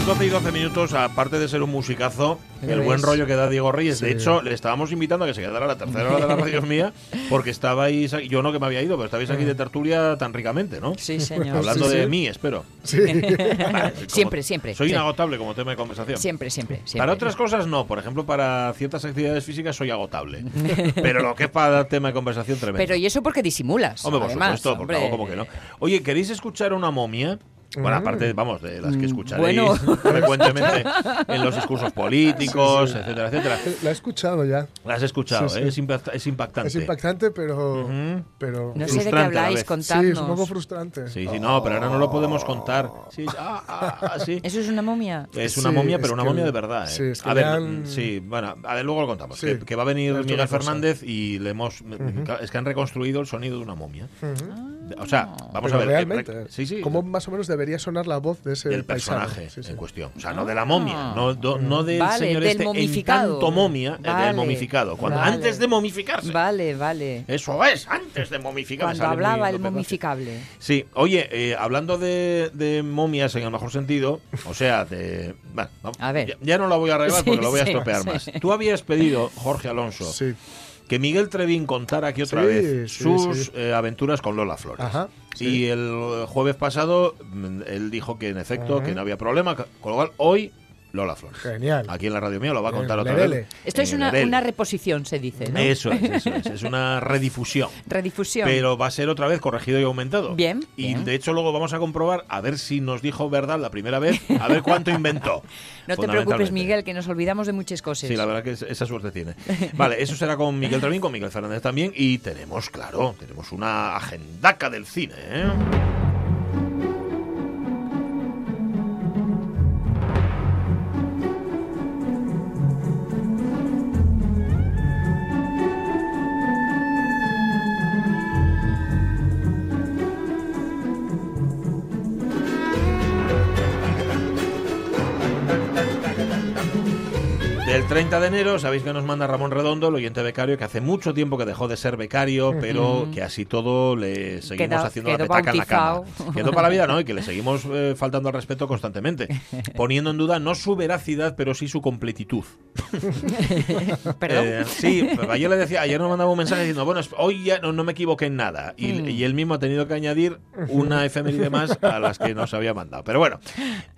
Las 12 y 12 minutos, aparte de ser un musicazo, el buen rollo que da Diego Reyes. De Sí. hecho, le estábamos invitando a que se quedara la tercera hora de la radio mía, porque estabais, aquí- yo no que me había ido, pero estabais aquí de tertulia tan ricamente, ¿no? Sí, señor. Hablando Sí, de sí. mí, espero. Sí. Siempre, siempre. Soy inagotable como tema de conversación. Siempre, siempre, siempre. Para otras cosas no, por ejemplo, para ciertas actividades físicas soy agotable. Pero lo que es para dar tema de conversación tremendo. Pero y eso porque disimulas. Hombre, por además, supuesto, porque hombre. hago como que no. Oye, ¿queréis escuchar una momia? Bueno, aparte, vamos, de las que escucharéis Mm, bueno. frecuentemente en los discursos políticos, etcétera, etcétera. La he escuchado ya. Las he escuchado, Sí, sí. ¿eh? Es, impact- es impactante. Es impactante, pero. Ujú. pero No sé de qué la habláis, vez. sí, contadnos. es un poco frustrante. Sí, sí, no, pero ahora no lo podemos contar. Sí, ah, ah, ah, sí. ¿Eso es una momia? Es una Sí, momia, pero una que- momia de verdad. ¿eh? sí, es que a ver, han- sí, bueno, a ver, luego lo contamos. Sí, que, que va a venir es Miguel. Fernández y le hemos. Es que han reconstruido el sonido de una momia. Ujú. O sea, vamos Pero a ver. realmente. re- sí, sí. ¿Cómo más o menos debería sonar la voz de ese del personaje Sí, sí. en cuestión. O sea, no de la momia, Ah. no, do- no del Vale, señor del este momificado. en tanto momia, eh, Vale, del momificado. Cuando, vale. Antes de momificarse. Vale, vale. Eso es, antes de momificar. me Cuando muy hablaba el momificable. Sí, oye, eh, hablando de, de momias en el mejor sentido, o sea, de... bueno, A ver. Ya, ya no la voy a arreglar Sí, porque lo voy a estropear sí. más. Tú habías pedido, Jorge Alonso, Sí. Que Miguel Trevín contara aquí otra Sí, vez sí, sus sí. eh, aventuras con Lola Flores. Ajá. Y el jueves pasado mm, él dijo que en efecto Ajá. que no había problema, con lo cual hoy Lola Flores. Genial. Aquí en la radio mía lo va a contar otra vez. Esto es una, reposición, se dice, ¿no? Eso es, eso es. Es una redifusión. Redifusión. Pero va a ser otra vez corregido y aumentado. Bien, Y bien. de hecho luego vamos a comprobar a ver si nos dijo verdad la primera vez, a ver cuánto inventó. no te preocupes. Miguel, que nos olvidamos de muchas cosas. Sí, la verdad que es- esa suerte tiene. Vale, eso será con Miguel Trevín, con Miguel Fernández también. Y tenemos, claro, tenemos una agendaca del cine. ¿eh? 30 de enero, sabéis que nos manda Ramón Redondo, el oyente becario, que hace mucho tiempo que dejó de ser becario, pero que así todo le seguimos Quedó- haciendo la quedó petaca en la cama. bautizado. Quedó para la vida, ¿no? Y que le seguimos eh, faltando al respeto constantemente, poniendo en duda no su veracidad, pero sí su completitud. Perdón. Eh, sí, pues ayer le decía, ayer nos mandaba un mensaje diciendo, bueno, hoy ya no, no me equivoqué en nada. Y, Mm. y él mismo ha tenido que añadir una efeméride más a las que nos había mandado. Pero bueno,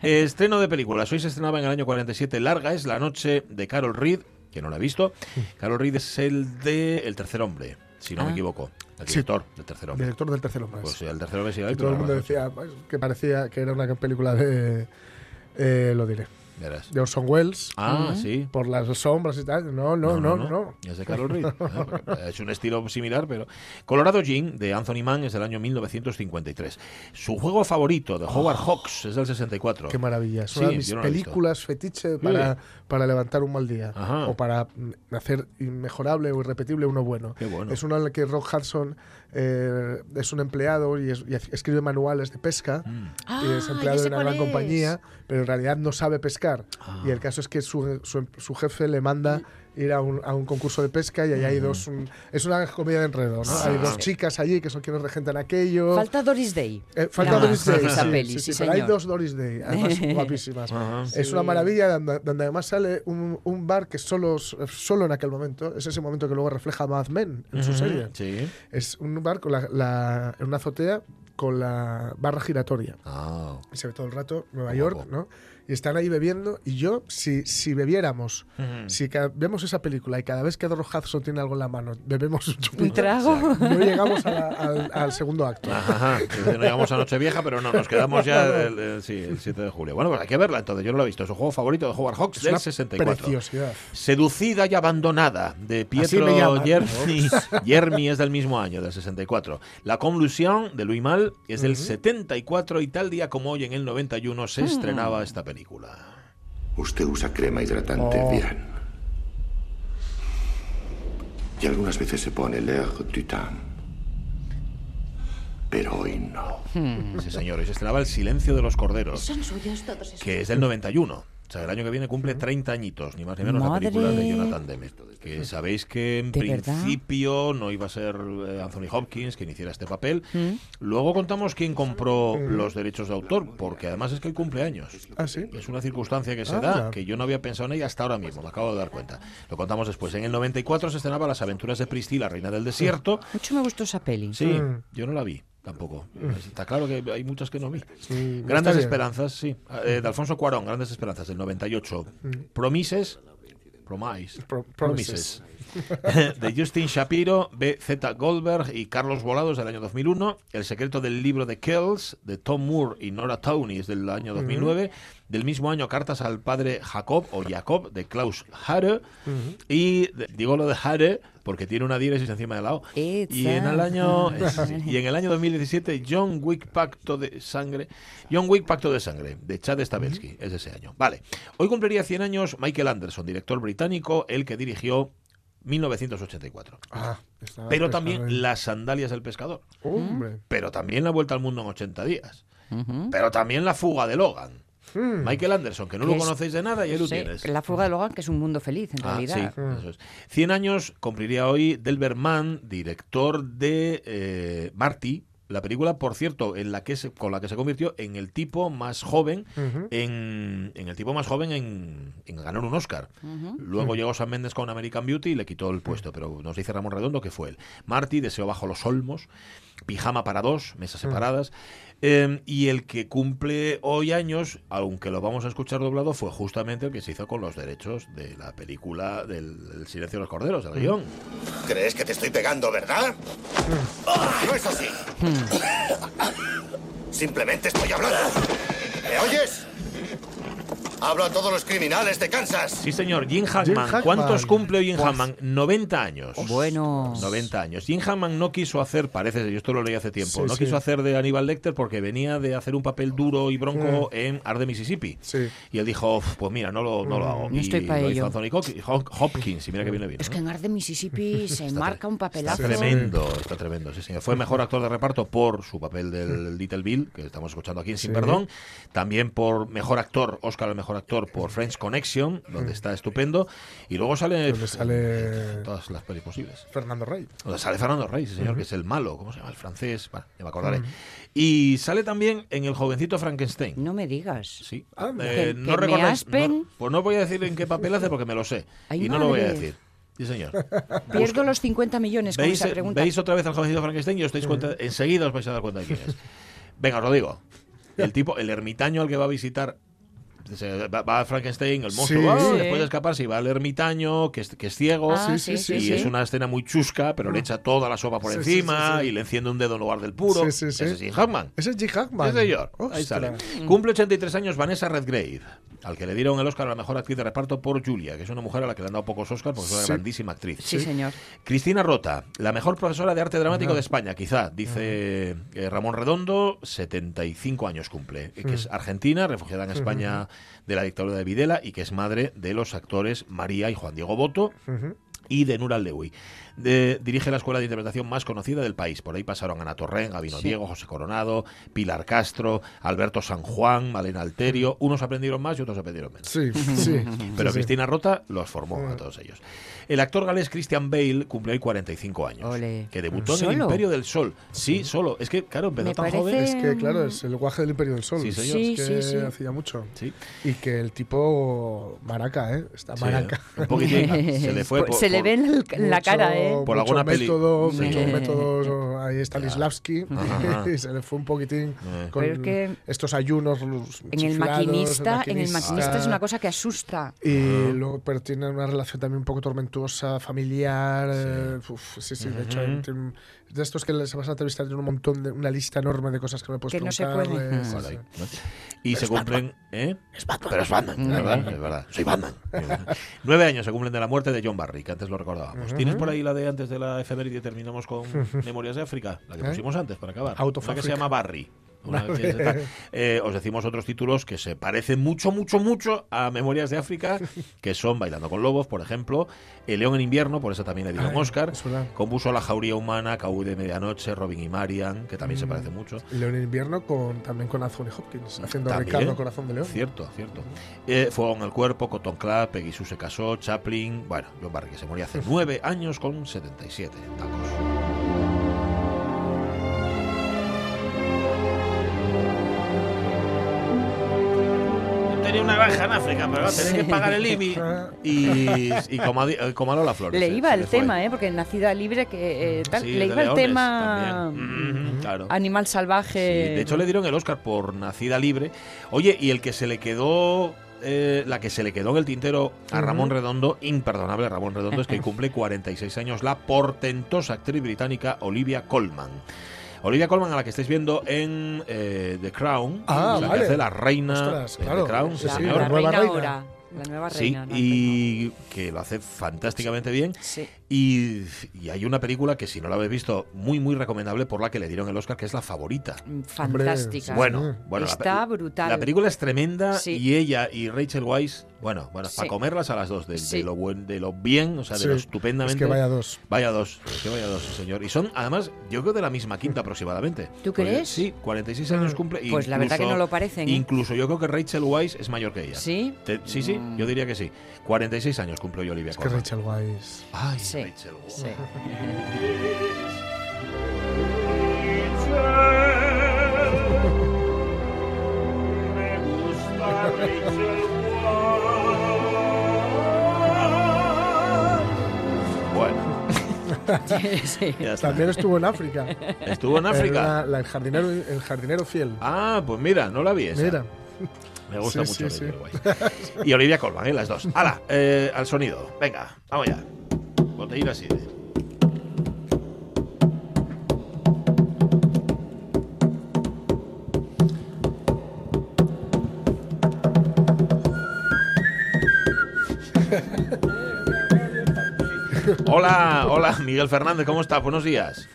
eh, estreno de películas. Hoy se estrenaba en el año 47 Larga es la noche de Carol Reed, que no la he visto. Carol Reed es el de El tercer hombre, si no me Ah. equivoco. El Sí. director del tercer hombre. Director del tercer hombre. Pues sí, el tercer hombre sí Y todo el mundo decía pues, que parecía que era una película de. eh, lo diré. Verás. De Orson Welles. Ah, sí. Por las sombras y tal. No, no, no, no. Es de Carol Reed. Ah, Es un estilo similar, pero. Colorado Jean, de Anthony Mann, es del año 1953. Su juego favorito, de Howard Hawks, es del 64. Oh. Qué maravilla. Es Sí, una de mis no películas fetiche para, para levantar un mal día. Ajá. O para mm, hacer inmejorable o irrepetible uno bueno. Qué bueno. Es una en la que Rock Hudson eh, es un empleado y, es- y escribe manuales de pesca. Mm. Ah, y es ya empleado de una gran es. compañía, pero en realidad no sabe pescar. Ah. Y el caso es que su, su- su jefe le manda ir a un, a un concurso de pesca y ahí hay dos... un- es una comedia de enredo, ¿no? Ah. hay dos chicas allí que son quienes regentan aquello. Falta Doris Day. Eh, falta Nada Doris. Day, Esa sí, peli, sí, sí, sí, pero hay dos Doris Day, además guapísimas. Ajá. Es Sí. una maravilla donde, donde además sale un, un bar que solo, solo en aquel momento, es ese momento que luego refleja Mad Men en su serie. Sí. Es un bar con la, la- en una azotea con la barra giratoria. Ah. Y se ve todo el rato Nueva York. ¿no? Y están ahí bebiendo. Y yo, si, si bebiéramos, si vemos esa película y cada vez que Dorro Hudson tiene algo en la mano, bebemos un chupito. Un trago. No llegamos a la- al, al segundo acto. Ajá, no llegamos a Nochevieja, pero no, nos quedamos ya el, el- sí, el 7 de julio. Bueno, pues hay que verla entonces, yo no la he visto. Es un juego favorito de Howard Hawks Es del una 64. preciosidad. Seducida y abandonada de Pietro llaman. Yermi. Yermi es del mismo año, del 64. La Conlusion de Louis Mal es del 74 y tal día como hoy en el 91 se estrenaba esta película. Usted usa crema hidratante Oh. bien. Y algunas veces se pone l'air du temps. Pero hoy no. Sí, señor, y se estrenaba El silencio de los corderos, Son suyos todos esos. que es del 91. O sea, el año que viene cumple 30 años, ni más ni menos, la película de Madre. Jonathan Demme. Que sabéis que en principio no iba a ser eh, Anthony Hopkins quien hiciera este papel. ¿Mm? Luego contamos quién compró los derechos de autor, porque además es que hoy cumple años. Ah, sí. Es una circunstancia que se Ah, da, que yo no había pensado en ella hasta ahora mismo, me acabo de dar cuenta. Lo contamos después. En el 94 se estrenaba Las aventuras de Priscila, reina del desierto. Mucho me gustó esa peli. Sí, Mm. yo no la vi tampoco. Está claro que hay muchas que no vi. Sí, Grandes. Esperanzas, sí. Eh, de Alfonso Cuarón, Grandes Esperanzas, del 98. Promises. Promise. Mm. Pro- Promises. de Justin Shapiro, B.Z. Goldberg y Carlos Volados del año 2001. El secreto del libro de Kells, de Tom Moore y Nora Towney, es del año 2009. Del mismo año, Cartas al padre Jacob o Jacob, de Klaus Hare. Y de- digo lo de Hare porque tiene una diéresis encima del lado. It's Y en el año y en el año 2017 John Wick Pacto de Sangre, John Wick Pacto de Sangre de Chad Stahelski, es de ese año. Vale. Hoy cumpliría 100 años Michael Anderson, director británico, el que dirigió 1984. Ah, Pero también ¿eh? Las sandalias del pescador, Hombre. pero también La vuelta al mundo en 80 días. Pero también La fuga de Logan. Mm. Michael Anderson, que no lo es- conocéis de nada y ahí lo Sí, tienes. La fuga de Logan, que es un mundo feliz, en Ah, realidad. sí, eso es. 100 años cumpliría hoy Delbert Mann, director de eh, Marty, la película, por cierto, en la que se, con la que se convirtió en el tipo más joven, en, en el tipo más joven en, en ganar un Oscar. Luego llegó Sam Mendes con American Beauty y le quitó el puesto, pero nos dice Ramón Redondo que fue él. Marty, Deseo bajo los olmos, Pijama para dos, mesas separadas. Eh, y el que cumple hoy años, aunque lo vamos a escuchar doblado, fue justamente el que se hizo con los derechos de la película del, del Silencio de los Corderos, del guion. ¿Crees que te estoy pegando, verdad? No es así. Simplemente estoy hablando. ¿Me oyes? Hablo a todos los criminales de Kansas. Sí, señor, Jim Hackman. Jim Hackman. ¿Cuántos cumple Jim Buah. Hackman? 90 años. Bueno. 90 años. Jim Hammond no quiso hacer, parece, yo esto lo leí hace tiempo, Sí, no sí. quiso hacer de Aníbal Lecter porque venía de hacer un papel duro y bronco en Arde, Mississippi. Sí. Y él dijo, "Uf, pues mira, no lo, no lo hago. No y estoy pa' lo ello. hizo Anthony Hop- Hop- Hopkins, y mira que viene bien. Es ¿no? que en Arde, Mississippi se Está marca un Está papelazo. tremendo, está tremendo, sí señor. Fue mejor actor de reparto por su papel del Little Bill, que estamos escuchando aquí en Sin Sí. Perdón. También por mejor actor, Oscar al mejor actor por French Connection, donde está estupendo. Y luego sale, Donde sale en todas las pelis posibles. Fernando Rey. Sea, sale Fernando Rey, sí, señor, que es el malo, ¿cómo se llama? El francés, bueno, ya me acordaré. Y sale también en El jovencito Frankenstein. No me digas. Sí. Anda. Que- no recordáis- no- pues no voy a decir en qué papel hace porque me lo sé. Ay, y no lo voy a decir. Sí, señor. Pierdo los 50 millones con ¿Veis, esa eh, pregunta. veis otra vez al jovencito Frankenstein y os dais cuenta, enseguida os vais a dar cuenta de quién es. Venga, os lo digo. El tipo, el ermitaño al que va a visitar. Se- Va, va a Frankenstein, el monstruo Sí. va, Sí. después de escaparse y va al ermitaño, que es, que es ciego. Ah, Sí, sí, sí, y sí, es una escena muy chusca, pero le echa toda la sopa por encima sí, sí. y le enciende un dedo en lugar del puro. Sí, sí, sí. Ese es Jim Hackman. Ese es G. Hackman. Sí, señor. Ahí sale. Cumple 83 años Vanessa Redgrave, al que le dieron el Oscar a la mejor actriz de reparto por Julia, que es una mujer a la que le han dado pocos Oscars porque es una grandísima actriz. Sí, señor. Cristina Rota, la mejor profesora de arte dramático de España, quizá, dice eh, Ramón Redondo, 75 años cumple, que es argentina, refugiada en España de la dictadura de Videla y que es madre de los actores María y Juan Diego Boto y de Nura Lewy. De- dirige la escuela de interpretación más conocida del país. Por ahí pasaron Ana Torren, Gabino Sí. Diego, José Coronado, Pilar Castro, Alberto San Juan, Malena Alterio. Unos aprendieron más y otros aprendieron menos. Sí, sí. Pero sí, sí. Cristina Rota los formó a todos ellos. El actor galés Christian Bale cumple hoy 45 años. Ole. Que debutó en el. Imperio del Sol. Sí, solo. Es que, claro, empezó Me tan parece- joven. Es que, claro, es el guaje del Imperio del Sol. Sí, señor. Es Sí, que sí, sí. hacía mucho. Sí. Y que el tipo maraca, ¿eh? Está Sí, maraca. un poquitín. Se le fue. Pues por- se le por- ve en, la cara, ¿eh? Por mucho alguna peli. método, Sí. mucho método ahí Stanislavski Ajá. y se le fue un poquitín Eh. con es que estos ayunos los En el chiflados, maquinista, en el maquinista es una cosa que asusta. y luego pero tiene una relación también un poco tormentosa familiar eh, uf, sí sí de hecho hay- tiene- de estos que les vas a entrevistar tiene un montón de una lista enorme de cosas que me puedes Que no se puede. eh. Y se cumplen. ¿eh? Pero es Batman, es verdad, es verdad. Soy Batman. Nueve años se cumplen de la muerte de John Barry, que antes lo recordábamos. ¿Tienes por ahí la de antes de la efeméride? Terminamos con Memorias de África, la que ¿Eh? pusimos antes para acabar. Out of Una que se llama Barry. Una eh, os decimos otros títulos que se parecen mucho, mucho, mucho a Memorias de África, que son Bailando con Lobos, por ejemplo, El León en Invierno, por eso también le dieron Oscar, compuso La Jauría Humana, Caú de Medianoche, Robin y Marian, que también se parece mucho. León en invierno con también con Anthony Hopkins haciendo También. Ricardo Corazón de León Cierto, cierto. Eh, Fuego en el cuerpo, Cotton Club, Peggy Sue se casó, Chaplin, bueno, John Barry que se murió hace nueve años con 77 tacos. Una granja en África, pero tenía que pagar el IBI y, y como, a, eh, como a Lola Flores. Le se- iba el tema, ¿eh? Porque nacida libre, que eh, tal, Sí, le iba el tema. Mm, claro. animal salvaje. Sí, de hecho le dieron el Oscar por Nacida Libre. Oye, y el que se le quedó, eh, la que se le quedó en el tintero a Ramón Redondo, imperdonable Ramón Redondo, es que cumple 46 años la portentosa actriz británica Olivia Colman. Olivia Colman, a la que estáis viendo en eh, The Crown, Ah, la que hace la reina Ostras, de claro. The Crown, sí, la, sí, señor. la nueva reina reina. ahora. La nueva Sí, y que lo hace fantásticamente bien. Sí. Y, y hay una película que si no la habéis visto, muy muy recomendable por la que le dieron el Oscar, que es La Favorita. Mm, Fantástica. Bueno, Está brutal. La película es tremenda Sí. y ella y Rachel Weisz, bueno, bueno, para comerlas a las dos, de, lo buen, de lo bien, o sea, de lo es estupendamente. que vaya dos Vaya dos, es que vaya dos, señor. Y son, además, yo creo de la misma quinta aproximadamente. ¿Tú Porque crees? sí, 46 años cumple. Pues la verdad que incluso- no lo parecen, ¿eh? Incluso yo creo que Rachel Weisz es mayor que ella. ¿Sí? Te- sí, sí, yo diría que sí. 46 años cumple hoy Olivia es que. Rachel Weisz Ay, Sí. Rachel Weisz. Sí. Bueno, sí. ya está. también estuvo en África Estuvo en África. Era la- el jardinero el jardinero fiel Ah, pues mira, no la vi esa. mira Me gusta Sí, mucho sí. Y Olivia Colman, ¿eh? las dos. ¡Hala! eh, al sonido. Venga, vamos ya. De- Hola, hola, Miguel Fernández, ¿cómo estás? Buenos días.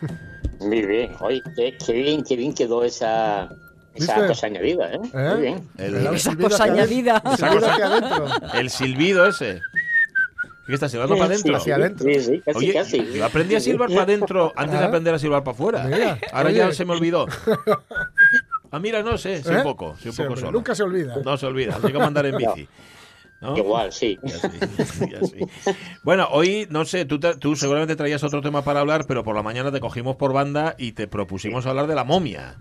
Muy bien, oye, qué, qué bien, qué bien quedó esa, esa ¿Viste? cosa añadida, ¿eh? ¿Eh? Muy bien. El- Esa cosa añadida. El silbido ese. ¿Qué estás silbando para adentro? hacia adentro. Sí, sí, casi, Oye, casi. yo aprendí a silbar para adentro antes de Ah. aprender a silbar para afuera. Ahora oye. ya se me olvidó. Ah, mira, no sé, sí, ¿Eh? un poco, sí, un poco solo. nunca se olvida No se olvida, hay que mandar en bici. ¿no? Igual, sí. Ya sí, ya sí. Bueno, hoy, no sé, tú, te- tú seguramente traías otro tema para hablar, pero por la mañana te cogimos por banda y te propusimos hablar de la momia.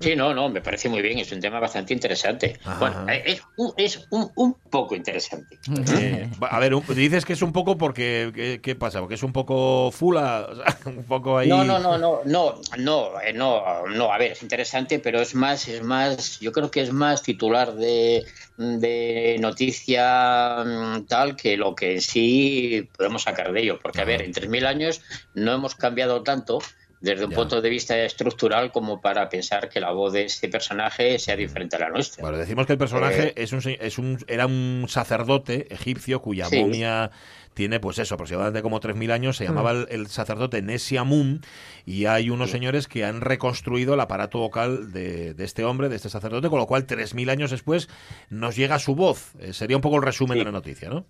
Sí, no, no, me parece muy bien, es un tema bastante interesante. Ajá. Bueno, eh, es, un, es un, un poco interesante. Eh, a ver, un- dices que es un poco porque, ¿qué, qué pasa? Porque es un poco fula, o sea, un poco ahí... No, no, no, no, no, no, eh, no, no, a ver, es interesante, pero es más, es más, yo creo que es más titular de, de noticia mm, tal que lo que en sí podemos sacar de ello. Porque, a ver, en 3.000 años no hemos cambiado tanto desde un Ya. punto de vista estructural como para pensar que la voz de este personaje sea diferente a la nuestra. Bueno, decimos que el personaje Eh, es un, es un, era un sacerdote egipcio cuya Sí. momia tiene, pues eso, aproximadamente como 3.000 años. Se llamaba el, el sacerdote Nesiamun y hay unos señores que han reconstruido el aparato vocal de, de este hombre, de este sacerdote, con lo cual 3.000 años después nos llega su voz. Eh, sería un poco el resumen Sí. de la noticia, ¿no?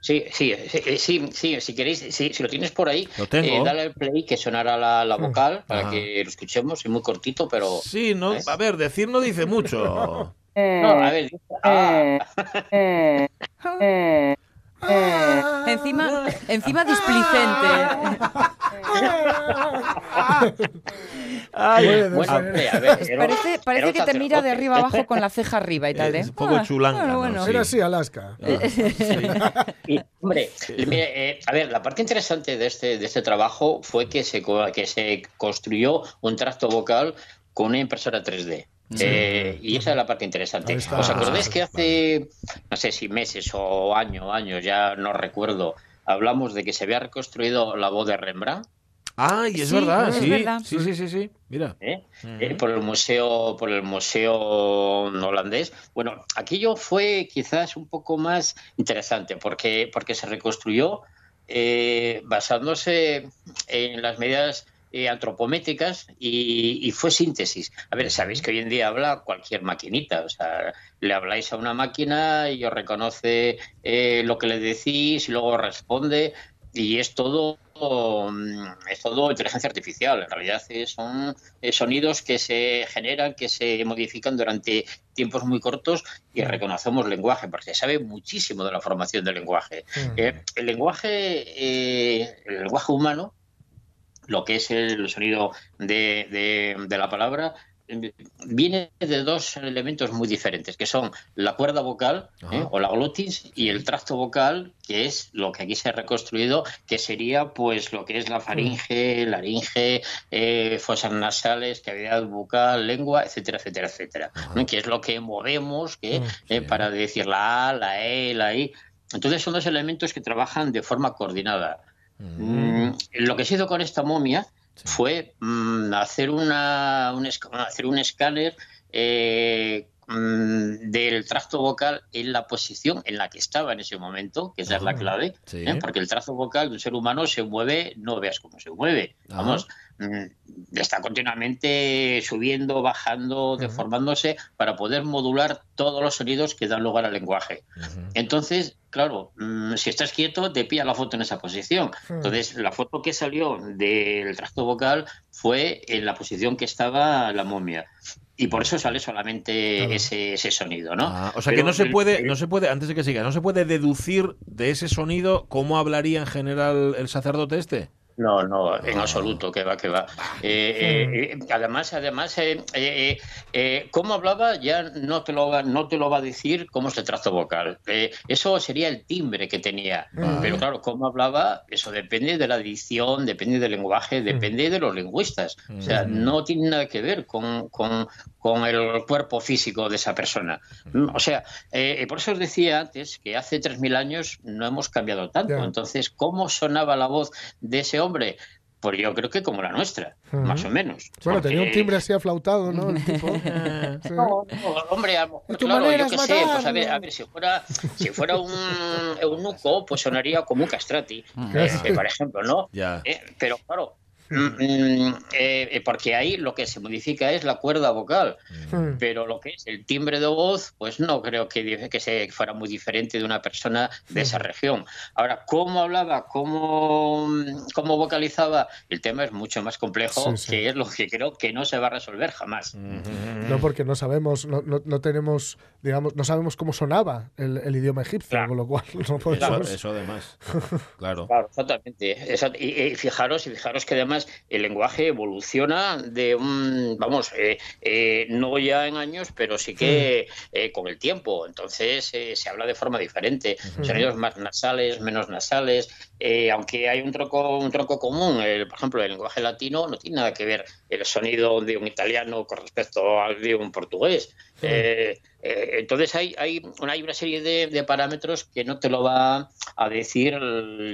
Sí, sí, sí, sí, sí, si queréis, sí, si lo tienes por ahí, Lo tengo. eh, dale al play que sonara la, la vocal para Ajá. que lo escuchemos, es muy cortito, pero... Sí, no, ¿ves? a ver, decir no dice mucho. No, a ver, ah, Encima, encima displicente. Ay, Bueno, a ver, Parece, parece que te mira de arriba abajo con la ceja arriba y tal, ¿eh? Es un poco Ah, chulanga, bueno, ¿no? bueno. Sí. Era así, Alaska. Y, hombre, mire, eh, a ver, la parte interesante de este, de este trabajo fue que se, co- que se construyó un tracto vocal con una impresora 3D. Eh, y esa es la parte interesante. ¿Os acordáis Ah, que hace, no sé si meses o año, años, ya no recuerdo, hablamos de que se había reconstruido la voz de Rembrandt? Ay, es Sí, verdad, es sí. verdad. Sí, sí, sí, sí. Mira. ¿eh? Eh, por el museo por el museo holandés bueno aquello fue quizás un poco más interesante porque porque se reconstruyó eh, basándose en las medidas eh, antropométricas y, y fue síntesis. A ver, sabéis que hoy en día habla cualquier maquinita, o sea, le habláis a una máquina y os reconoce eh, lo que le decís y luego responde y es todo mm, es todo inteligencia artificial. En realidad eh, son sonidos que se generan, que se modifican durante tiempos muy cortos y reconocemos lenguaje, porque se sabe muchísimo de la formación del lenguaje. Eh, el lenguaje, eh, el lenguaje humano, lo que es el sonido de, de- de la palabra, eh, viene de dos elementos muy diferentes, que son la cuerda vocal eh, o la glotis y el tracto vocal, que es lo que aquí se ha reconstruido, que sería pues lo que es la faringe, laringe, eh, fosas nasales, cavidad bucal, lengua, etcétera, etcétera, etcétera, ¿no? que es lo que movemos que, eh, para decir la A, la E, la I. Entonces son dos elementos que trabajan de forma coordinada. Mm, lo que se hizo con esta momia fue mm, hacer, una, un, hacer un escáner eh, mm, del tracto vocal en la posición en la que estaba en ese momento, que esa es la clave, Sí. ¿eh? porque el tracto vocal de un ser humano se mueve, no veas cómo se mueve, vamos, mm, está continuamente subiendo, bajando, deformándose para poder modular todos los sonidos que dan lugar al lenguaje. Entonces, claro, mm, si estás quieto, te pilla la foto en esa posición. Entonces, la foto que salió del tracto vocal fue en la posición que estaba la momia. Y por eso sale solamente ese, ese sonido, ¿no? Ah, o sea Pero que no se puede, el- no se puede, antes de que siga, no se puede deducir de ese sonido cómo hablaría en general el sacerdote este. No, no, en absoluto, que va, que va. Eh, eh, eh, además, además, eh, eh, eh, cómo hablaba ya no te lo va, no te lo va a decir cómo es el trazo vocal. Eso sería el timbre que tenía. Pero claro, cómo hablaba, eso depende de la dicción, depende del lenguaje, depende de los lingüistas. O sea, no tiene nada que ver con, con- con el cuerpo físico de esa persona. Mm, O sea, por eso os decía antes que hace 3.000 años no hemos cambiado tanto. Ya. Entonces, ¿cómo sonaba la voz de ese hombre? Pues yo creo que como la nuestra, más o menos. Bueno, tenía un timbre así aflautado, ¿no? El tipo. Sí. no, no, hombre, a lo mejor, claro, yo qué sé, pues a ver, a ver, si fuera, si fuera un eunuco, pues sonaría como un castrati, eh, por ejemplo, ¿no? Ya. Eh, pero claro, mm, mm, eh, eh, porque ahí lo que se modifica es la cuerda vocal, Mm. pero lo que es el timbre de voz, pues no creo que, que se fuera muy diferente de una persona de esa región. Ahora, ¿cómo hablaba? ¿Cómo, cómo vocalizaba? El tema es mucho más complejo, Sí, sí. que es lo que creo que no se va a resolver jamás. No, porque no sabemos, no, no, no tenemos, digamos, no sabemos cómo sonaba el, el idioma egipcio, Claro. con lo cual no Eso, podemos. eso además. Claro. Claro, exactamente. Exact- Y, y fijaros, y fijaros que además el lenguaje evoluciona de un, vamos, eh, eh, no ya en años, pero sí que eh, con el tiempo. Entonces se habla de forma diferente. Sonidos más nasales, menos nasales. aunque hay un tronco, un tronco común, el- por ejemplo, el lenguaje latino no tiene nada que ver el sonido de un italiano con respecto al de un portugués. Eh, entonces hay, hay, una, hay una serie de, de parámetros que no te lo va a decir,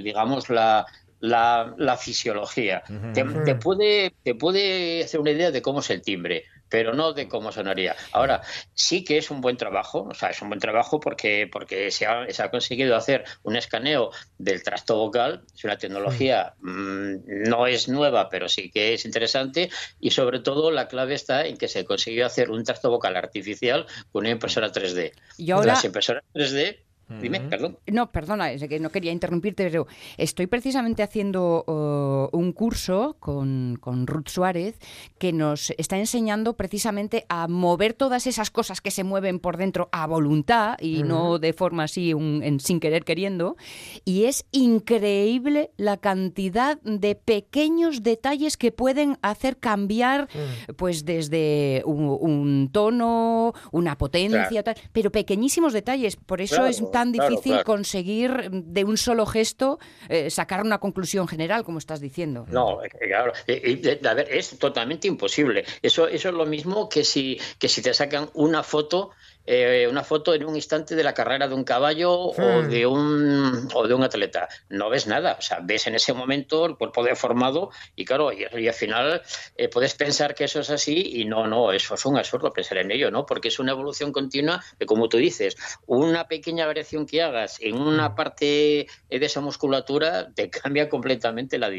digamos, la, la, la fisiología. te, te puede, te puede hacer una idea de cómo es el timbre, pero no de cómo sonaría. Ahora, sí que es un buen trabajo, o sea, es un buen trabajo porque, porque se, ha, se ha conseguido hacer un escaneo del trasto vocal, es una tecnología, mm, no es nueva, pero sí que es interesante, y sobre todo la clave está en que se consiguió hacer un trasto vocal artificial con una impresora 3D. Y ahora, Las impresoras 3D Dime, perdón. No, perdona, es que no quería interrumpirte, pero estoy precisamente haciendo uh, un curso con, con Ruth Suárez que nos está enseñando precisamente a mover todas esas cosas que se mueven por dentro a voluntad y no de forma así un- en- sin querer queriendo. Y es increíble la cantidad de pequeños detalles que pueden hacer cambiar, pues desde un, un tono, una potencia, tal, pero pequeñísimos detalles. Por eso Claro, es tan difícil claro. conseguir de un solo gesto eh, sacar una conclusión general, como estás diciendo. No, claro. A ver, es totalmente imposible. Eso, eso es lo mismo que si, que si te sacan una foto, eh, una foto en un instante de la carrera de un caballo o de un o de un atleta. No ves nada. O sea, ves en ese momento el cuerpo deformado y claro, y, y al final eh, puedes pensar que eso es así y no, no, eso es un absurdo pensar en ello, ¿no? Porque es una evolución continua de, como tú dices, una pequeña variación que hagas en una parte eh, de esa musculatura te cambia completamente la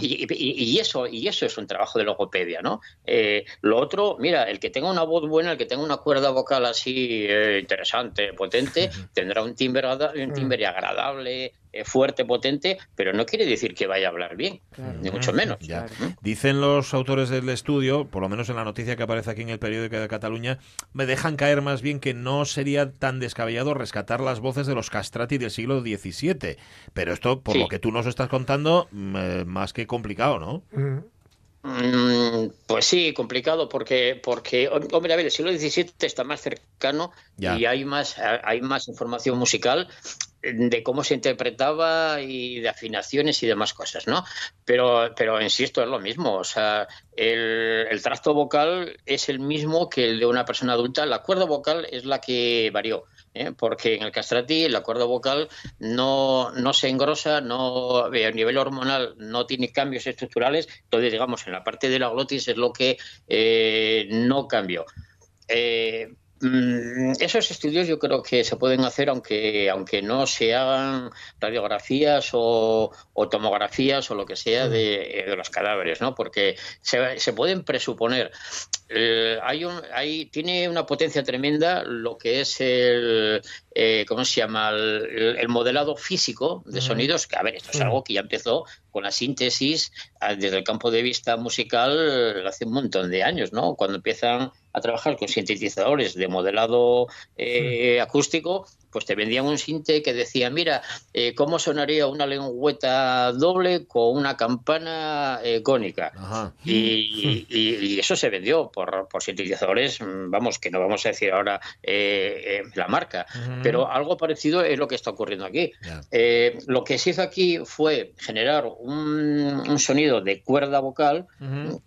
y, y- y eso, y eso es un trabajo de logopedia, ¿no? Eh, lo otro, mira, el que tenga una voz buena, el que tenga una cuerda vocal así eh, interesante, potente, tendrá un timbre, un timbre agradable, eh, fuerte, potente, pero no quiere decir que vaya a hablar bien, ni mucho menos. Ya. Dicen los autores del estudio, por lo menos en la noticia que aparece aquí en el periódico de Cataluña, me dejan caer más bien que no sería tan descabellado rescatar las voces de los castrati del siglo XVII. Pero esto, por Sí. lo que tú nos estás contando, mm, eh, más que complicado, ¿no? Mm. Mm, Pues sí, complicado porque, porque hombre, a ver, el siglo XVII está más cercano Ya. y hay más, hay más información musical de cómo se interpretaba y de afinaciones y demás cosas, ¿no? Pero, pero insisto, es lo mismo. O sea, el, el tracto vocal es el mismo que el de una persona adulta. La cuerda vocal es la que varió. ¿Eh? Porque en el castrati la cuerda vocal no, no se engrosa, no, a nivel hormonal no tiene cambios estructurales. Entonces, digamos, en la parte de la glotis es lo que eh, no cambió. Eh, esos estudios yo creo que se pueden hacer aunque aunque no se hagan radiografías o, o tomografías o lo que sea de, de los cadáveres, ¿no? Porque se, se pueden presuponer. Eh, hay un, hay, tiene una potencia tremenda lo que es el, eh, ¿cómo se llama? El, el modelado físico de sonidos. Que, a ver, esto es algo que ya empezó con la síntesis ah, desde el campo de vista musical hace un montón de años, ¿no? Cuando empiezan a trabajar con sintetizadores de modelado eh, acústico, pues te vendían un sinte que decía, mira, eh, ¿cómo sonaría una lengüeta doble con una campana eh, cónica? Y, y- y eso se vendió por, por sintetizadores, mm, vamos, que no vamos a decir ahora eh, eh, la marca, pero algo parecido es lo que está ocurriendo aquí. Lo que se hizo aquí fue generar un, un sonido de cuerda vocal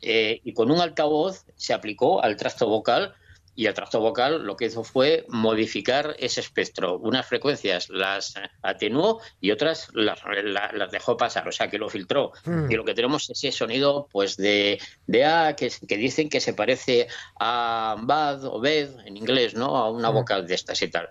y con un altavoz se aplicó al trasto vocal y el tracto vocal lo que hizo fue modificar ese espectro. Unas frecuencias las atenuó y otras las, la- las dejó pasar, o sea que lo filtró. Y lo que tenemos es ese sonido pues de, de A que, que dicen que se parece a bad o bed en inglés, ¿no? A una vocal de estas y tal.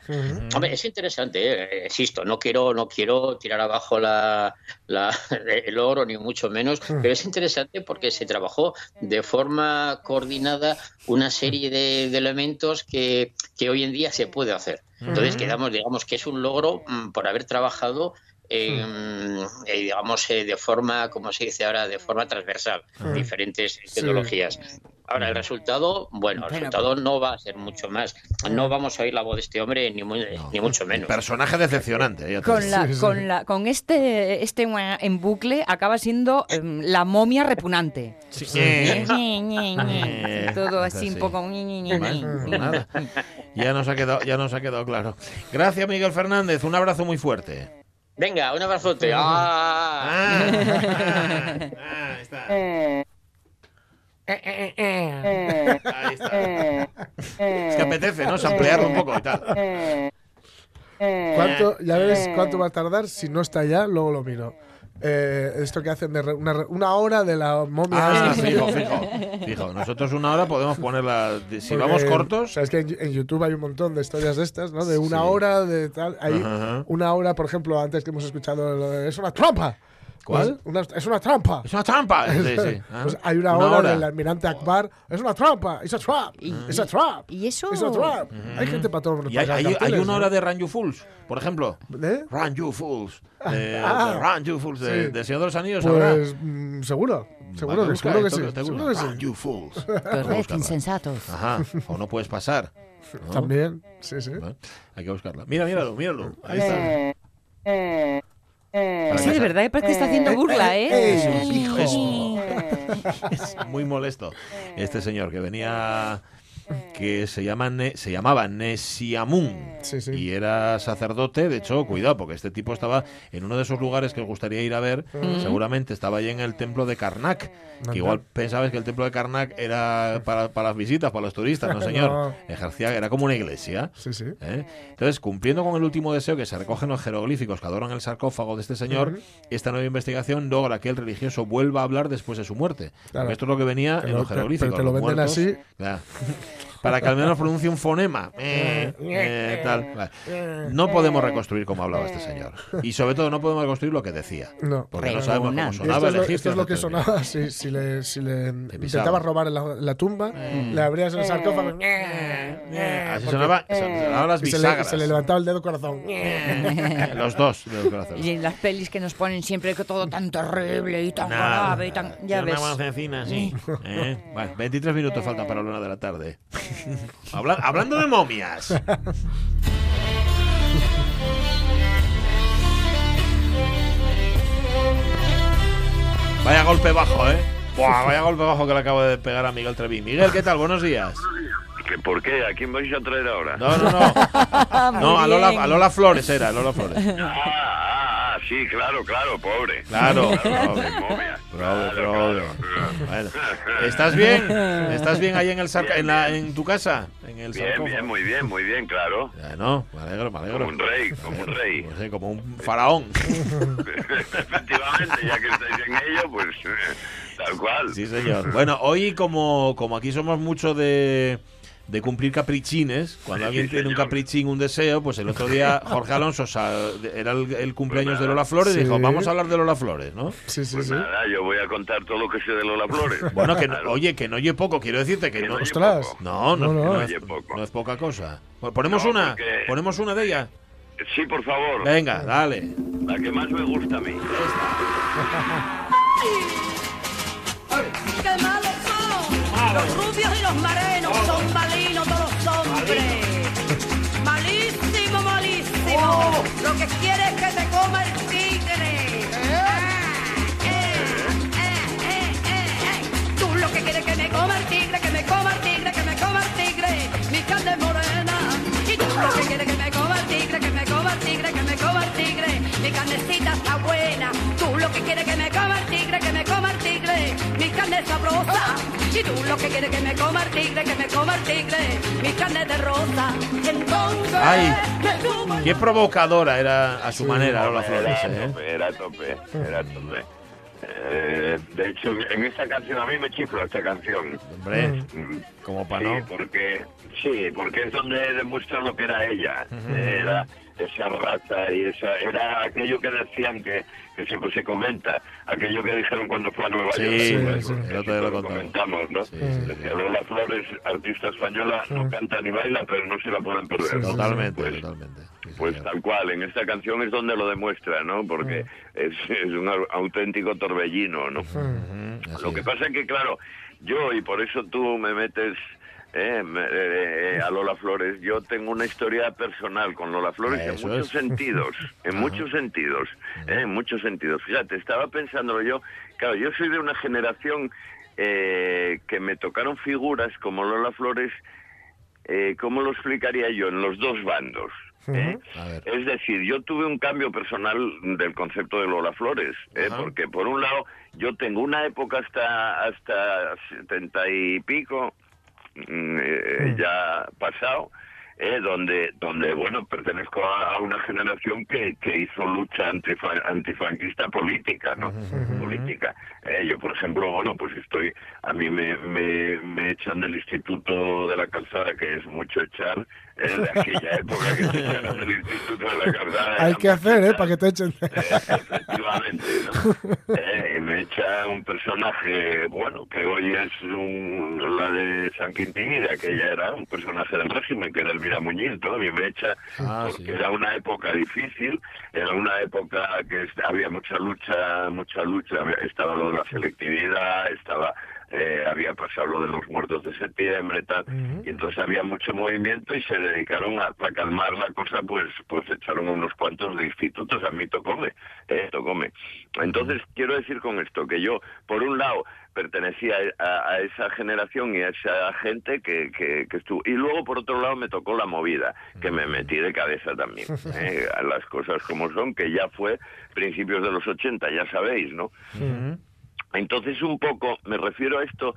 Hombre, es interesante, ¿eh? insisto, no quiero, no quiero tirar abajo la, la- el oro, ni mucho menos, pero es interesante porque se trabajó de forma coordinada una serie de, de elementos que, que hoy en día se puede hacer. Entonces, quedamos, digamos que es un logro mm, por haber trabajado en, eh, digamos, eh, de forma, como se dice ahora, de forma transversal, diferentes tecnologías. Ahora, el resultado, bueno, el resultado no va a ser mucho más. No vamos a oír la voz de este hombre, ni, mu- ni mucho menos. Personaje decepcionante. ya te Con, digo. la, Sí, sí. con, la, con este, este en bucle acaba siendo em, la momia repugnante. Eh. Eh, Todo así un poco. Pues nada. Ya nos ha quedado, ya nos ha quedado claro. Gracias, Miguel Fernández. Un abrazo muy fuerte. Venga, un abrazote. ¡Ah! Ah, ah, ah, ahí está. Ahí está. Es que apetece, ¿no? Samplearlo un poco y tal. ¿Cuánto, ya ves cuánto va a tardar. Si no está ya, luego lo miro. Eh, esto que hacen de re- una, una hora de la momia. Ah, fijo, fijo. Fijo, nosotros una hora podemos ponerla. Si Porque, vamos cortos. Sabes que en, en YouTube hay un montón de historias de estas, ¿no? De una Sí. hora, de tal. Hay Ajá. una hora, por ejemplo, antes que hemos escuchado, lo de, es una trompa. ¿Cuál? Una- es una trampa. Es una trampa. Sí, sí. Ah, Pues hay una, hora, del almirante Akbar. Es una trampa. Es a trap. Es a trap. y eso- Es a trap. Hay gente para todos los Y hay, hay- hay una ¿no? hora de Run You Fools, por ejemplo. ¿Eh? Run You Fools. De, Ah. de Run You Fools, de, Sí. de Señor de los Anillos. Pues mm, seguro. Seguro Vale, que, seguro que sí. Seguro que Run sí. You Fools. Correcto, insensatos. Ajá. O no puedes pasar. ¿no? También. Sí, sí. Hay que buscarla. Mira, míralo, míralo. Ahí está. Para Sí, de verdad que parece que está haciendo burla, ¿eh? Eso, hijo. Es muy molesto. Este señor que venía que se llama Ne- se llamaba Nesiamun Sí, sí. y era sacerdote, de hecho, cuidado, porque este tipo estaba en uno de esos lugares que os gustaría ir a ver, seguramente estaba allí en el templo de Karnak, que igual pensabas que el templo de Karnak era para, para las visitas, para los turistas, no señor, No. ejercía, era como una iglesia. Sí, sí. ¿eh? Entonces, cumpliendo con el último deseo que se recoge en los jeroglíficos que adoran el sarcófago de este señor, esta nueva investigación logra que el religioso vuelva a hablar después de su muerte. Claro. Esto es lo que venía en lo- los jeroglíficos. pero te lo los venden muertos, así. claro. Para que al menos pronuncie un fonema. Eh, eh, tal. Vale. No podemos reconstruir cómo hablaba este señor. Y sobre todo no podemos reconstruir lo que decía. No. Porque no sabemos cómo sonaba esto, es el lo, egipcio. esto es lo que sonaba si, si le, si le intentabas robar en la, la tumba, le abrías el sarcófago Así porque- sonaba, sonaban las y se, le, bisagras. se le levantaba el dedo corazón. Los dos de los corazones. Y en las pelis que nos ponen siempre que todo tan terrible y tan grave y tan... Ya Una ves. manzecina, sí. ¿Eh? Vale, 23 minutos faltan para la una de la tarde. Habla- hablando de momias. Vaya golpe bajo, ¿eh? Buah, vaya golpe bajo que le acabo de pegar a Miguel Trevín. Miguel, ¿qué tal? Buenos días. ¿Que ¿Por qué? ¿A quién vais a traer ahora? No, no, no. No, a Lola, a Lola Flores era, a Lola Flores. Sí, claro, claro, pobre. Claro, Claro, pobre. Claro, claro. Bueno, ¿estás bien? ¿Estás bien ahí en el en, la, en tu casa? En el Bien, sarcófago. bien, muy bien, muy bien, claro. Ya, no, me alegro, me alegro. Como un rey, como un rey. No sé, como un faraón. Efectivamente, ya que estáis en ello, pues eh, tal cual. Sí, señor. Bueno, hoy como, como aquí somos mucho de, de cumplir caprichines, cuando Sí, alguien sí, tiene un caprichín, un deseo, pues el otro día Jorge Alonso era el, el cumpleaños de Lola Flores y dijo, vamos a hablar de Lola Flores, ¿no? Sí, sí, Pues sí. nada, yo voy a contar todo lo que sé de Lola Flores. Bueno, que no- Claro. oye, que no oye poco, quiero decirte que Que no... Ostras. poco. No, no, No, no. es, oye poco. no es poca cosa. Ponemos No, una, porque- ponemos una de ellas. Sí, por favor. Venga, dale. La que más me gusta a mí. ¡Qué malos son! Los rubios y los morenos son malinos todos los hombres. Malísimo, malísimo. Lo que quiere es que te coma el tigre. Eh, eh, eh. Tú lo que quieres es que me coma el tigre, que me coma el tigre, que me coma el tigre. Mi carne morena. Y tú lo que quieres es que me coma sabrosa. Y tú lo que quieres es que me coma el tigre, que me coma el tigre. Mi carne de rosa. Y entonces Ay. Qué provocadora era a su manera Lola Flores, Era ¿eh? tope, era tope, era tope. Eh, de hecho, en esta canción a mí me chifla esta canción. Hombre, Mm, como para Sí, no... porque sí, porque es donde demuestra lo que era ella. Era esa raza y esa era aquello que decían que, que siempre se comenta, aquello que dijeron cuando fue a Nueva Sí, York. sí, pues, sí, lo comentamos, ¿no? Sí, sí, Decía Lola Flores, artista española, no canta ni baila, pero no se la pueden perder. ¿no? Totalmente, Pues, totalmente. Sí, pues señor. tal cual, en esta canción es donde lo demuestra, ¿no? Porque es, es un au- auténtico torbellino, ¿no? Lo que es. pasa es que, claro, yo, y por eso tú me metes eh, eh, eh, a Lola Flores, yo tengo una historia personal con Lola Flores en muchos sentidos, en muchos sentidos, eh, en muchos sentidos. Fíjate, estaba pensándolo yo, claro, yo soy de una generación eh, que me tocaron figuras como Lola Flores, eh, ¿cómo lo explicaría yo? En los dos bandos. ¿eh? A ver. Es decir, yo tuve un cambio personal del concepto de Lola Flores, ¿eh? Ajá. porque por un lado yo tengo una época hasta hasta setenta y pico eh, ya pasado, eh, donde donde bueno pertenezco a, una generación que, que hizo lucha antifa- antifranquista política, ¿no? Por política. Eh, yo, por ejemplo, bueno, pues estoy, a mí me, me, me echan del Instituto de la Calzada, que es mucho echar, eh, de aquella época que te echaron del Instituto de la Calzada. Hay que hacer, ¿eh? Para que te echen. eh, efectivamente, ¿no? Eh, me echa un personaje, bueno, que hoy es un, la de San Quintín y de aquella era un personaje del régimen, que era Elvira Muñiz, todavía me echa, Ah, porque sí. era una época difícil, era una época que había mucha lucha, mucha lucha, estaba lo de la selectividad, estaba... eh, había pasado lo de los muertos de septiembre tal y entonces había mucho movimiento y se dedicaron a para calmar la cosa pues pues echaron unos cuantos de institutos a mí tocóme eh, tocóme entonces quiero decir con esto que yo por un lado pertenecía a, a esa generación y a esa gente que, que, que estuvo y luego por otro lado me tocó la movida que me metí de cabeza también eh, a las cosas como son que ya fue principios de los 80 ya sabéis no entonces, un poco, me refiero a esto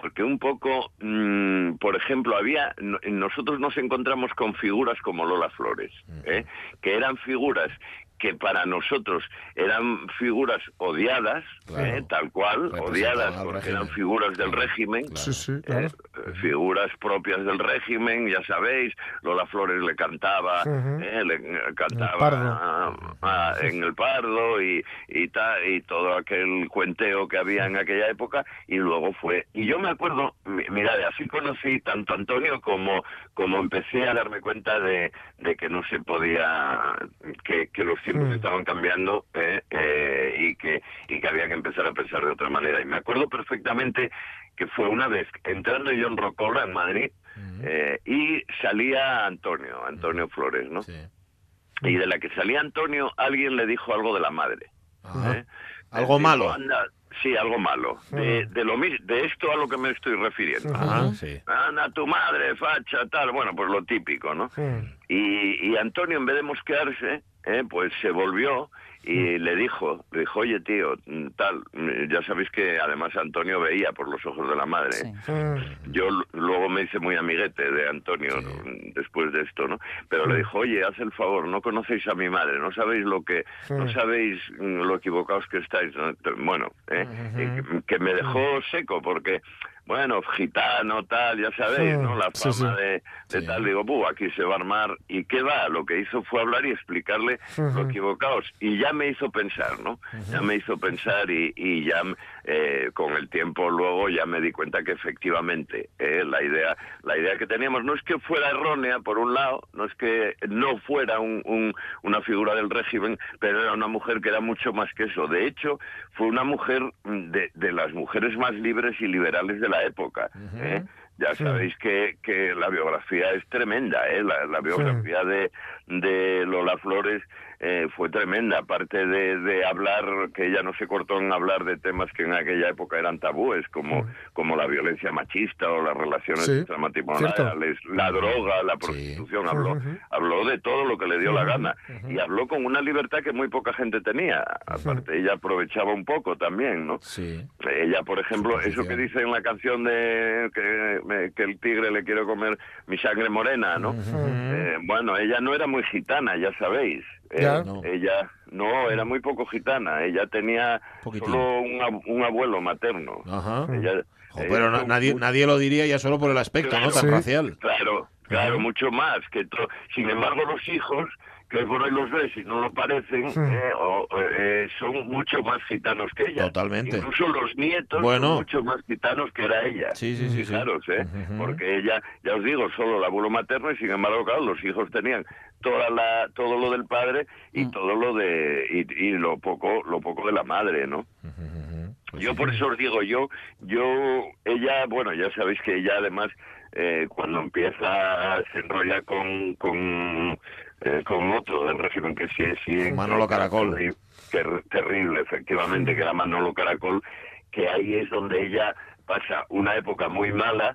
porque un poco, mm, por ejemplo, había, no- nosotros nos encontramos con figuras como Lola Flores, ¿eh? que eran figuras que para nosotros eran figuras odiadas, Claro. ¿eh? tal cual, odiadas porque régimen. eran figuras del régimen, Claro. Sí, sí, eh, claro. eh, figuras propias del régimen, ya sabéis, Lola Flores le cantaba, eh, le cantaba ah, en el Pardo y y, ta- y todo aquel cuenteo que había en aquella época y luego fue y yo me acuerdo, mi- mira, de así conocí tanto a Antonio como como empecé a darme cuenta de, de que no se podía que, que los tiempos Mm. estaban cambiando eh, eh, y que y que había que empezar a pensar de otra manera y me acuerdo perfectamente que fue una vez entrando yo en Rocola en Madrid eh, y salía Antonio Antonio Flores no Sí. y de la que salía Antonio alguien le dijo algo de la madre. ¿eh? Algo malo. "Anda", sí algo malo de, de lo de esto a lo que me estoy refiriendo Ajá, sí. anda tu madre facha tal bueno pues lo típico no Mm. y, y Antonio, en vez de mosquearse, eh, pues se volvió y le dijo, le dijo, oye tío, mm, tal, mm, ya sabéis que además Antonio veía por los ojos de la madre. Sí. Mm. Yo luego me hice muy amiguete de Antonio después de esto, ¿no? Pero le dijo, oye, haz el favor, no conocéis a mi madre, no sabéis lo que, no sabéis mm, lo equivocados que estáis. ¿no? Bueno, ¿eh? Que me dejó seco porque, bueno, gitano, tal, ya sabéis, ¿no? La Sí, fama sí. de, de Sí. tal, digo, "Buh, aquí se va a armar. ¿Y qué va? Lo que hizo fue hablar y explicarle lo equivocados. Y ya me hizo pensar, ¿no? Ya me hizo pensar y, y ya eh, con el tiempo luego ya me di cuenta que efectivamente eh, la idea la idea que teníamos no es que fuera errónea, por un lado, no es que no fuera un- un- una figura del régimen, pero era una mujer que era mucho más que eso. De hecho, fue una mujer de, de las mujeres más libres y liberales de la época. ¿eh? Ya sabéis que, que la biografía es tremenda, ¿eh? la, la biografía de, de Lola Flores eh, fue tremenda, aparte de, de hablar, que ella no se cortó en hablar de temas que en aquella época eran tabúes, como, como la violencia machista o las relaciones Sí, extramatrimoniales, la droga, la prostitución, habló, habló de todo lo que le dio la gana. y habló con una libertad que muy poca gente tenía, aparte ella aprovechaba un poco también, ¿no? Sí. Ella, por ejemplo, eso que dice en la canción de que el tigre le quiere comer mi sangre morena, ¿no? Eh, bueno, ella no era muy gitana, ya sabéis. Eh. No. Ella no, era muy poco gitana. Ella tenía Poquitín. solo un, ab- un abuelo materno. Ajá. Ella- pero na- fue nadie, nadie lo diría ya solo por el aspecto, ¿no? Tan Sí. racial. Claro, claro, mucho más que to- Sin embargo, los hijos que por ahí los ves y no lo parecen, eh, o- eh, son mucho más gitanos que ella. Totalmente. Incluso los nietos Bueno. son mucho más gitanos que era ella. Sí, sí, sí, sí. Fijaros, ¿eh? Ujú. Porque ella, ya os digo, solo el abuelo materno y sin embargo, claro, los hijos tenían toda la, todo lo del padre y todo lo de y, y lo poco lo poco de la madre, ¿no? yo por eso os digo, yo, yo, ella, bueno, ya sabéis que ella además eh, cuando empieza se enrolla con con, eh, con otro del régimen que sí, sí, Manolo Caracol. ter- terrible, efectivamente, que era Manolo Caracol, que ahí es donde ella pasa una época muy mala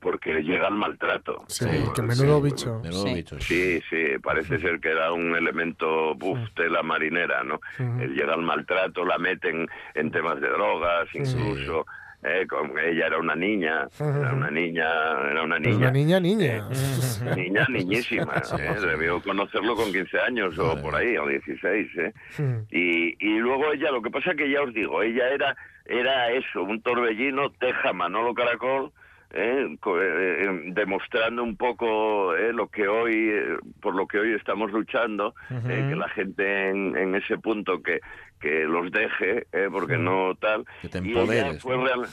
porque llega el maltrato. Sí, Sí, que menudo sí, bicho. Menudo Sí. bicho. Sí, sí, parece ser que era un elemento buf de la marinera, ¿no? Él llega al maltrato, la meten en temas de drogas, incluso. Eh, con, ella era una niña, era una niña, era una Pues niña. una niña, niña. Niña, niñísima. ¿eh? Debió conocerlo con 15 años o por ahí, o 16. ¿eh? Y, y luego ella, lo que pasa que ya os digo, ella era, era eso, un torbellino teja Manolo Caracol, ¿eh? Eh, eh, demostrando un poco eh, lo que hoy, eh, por lo que hoy estamos luchando, eh, que la gente en, en ese punto que que los deje, eh, porque no tal. Que te Y ella empoderes, fue ¿no? real-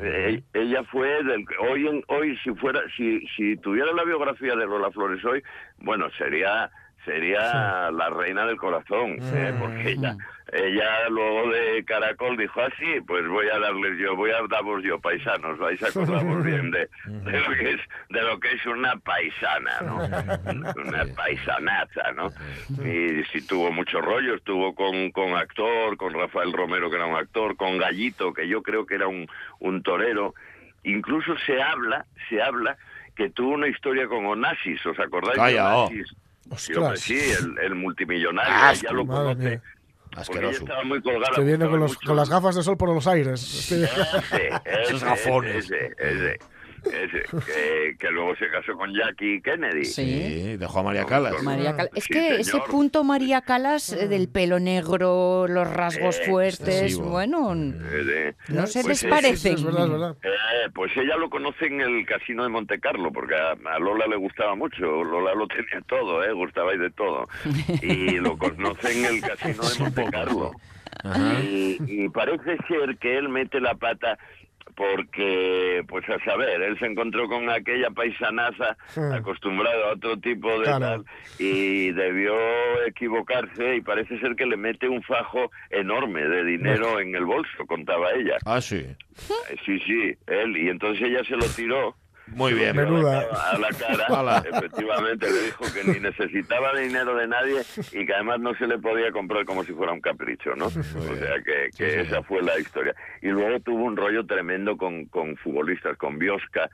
eh, ella fue del hoy en hoy si fuera si si tuviera la biografía de Lola Flores hoy bueno sería sería la reina del corazón ¿eh? porque ella ella luego de Caracol dijo así pues voy a darles yo voy a daros yo paisanos vais a acordaros bien de, de lo que es de lo que es una paisana no una paisanaza no y sí tuvo mucho rollo estuvo con con actor con Rafael Romero que era un actor con Gallito que yo creo que era un un torero. Incluso se habla se habla que tuvo una historia con Onassis os acordáis Calla, de oh. Sí, Ostras. hombre, sí, el, el multimillonario, Ah, ya lo conoce. Asqueroso. estaba muy colgada. Estoy viendo con, los, con las gafas de sol por los aires. Sí. Ese, Esos ese, gafones. Ese, ese, ese, que, que luego se casó con Jackie Kennedy. Sí. Sí, dejó a María Calas. María Cal- Es Sí, que ese punto María Calas eh, del pelo negro, los rasgos Eh, fuertes, excesivo. bueno, Ese. no se Pues les sí, parecen. Es verdad, es verdad. Eh, pues ella lo conoce en el casino de Monte Carlo, porque a, a Lola le gustaba mucho. Lola lo tenía todo, ¿eh? Gustaba y de todo. Y lo conoce en el casino de Monte Carlo. Y, y parece ser que él mete la pata porque, pues a saber, él se encontró con aquella paisanaza Hmm. acostumbrado a otro tipo de Claro. tal y debió equivocarse y parece ser que le mete un fajo enorme de dinero en el bolso, contaba ella. Ah, sí. Eh, Sí, sí, él. Y entonces ella se lo tiró. Muy bien. Menuda. A la cara, efectivamente, le dijo que ni necesitaba dinero de nadie y que además no se le podía comprar como si fuera un capricho, ¿no? O sea que, que esa fue la historia. Y luego tuvo un rollo tremendo con, con futbolistas, con Biosca.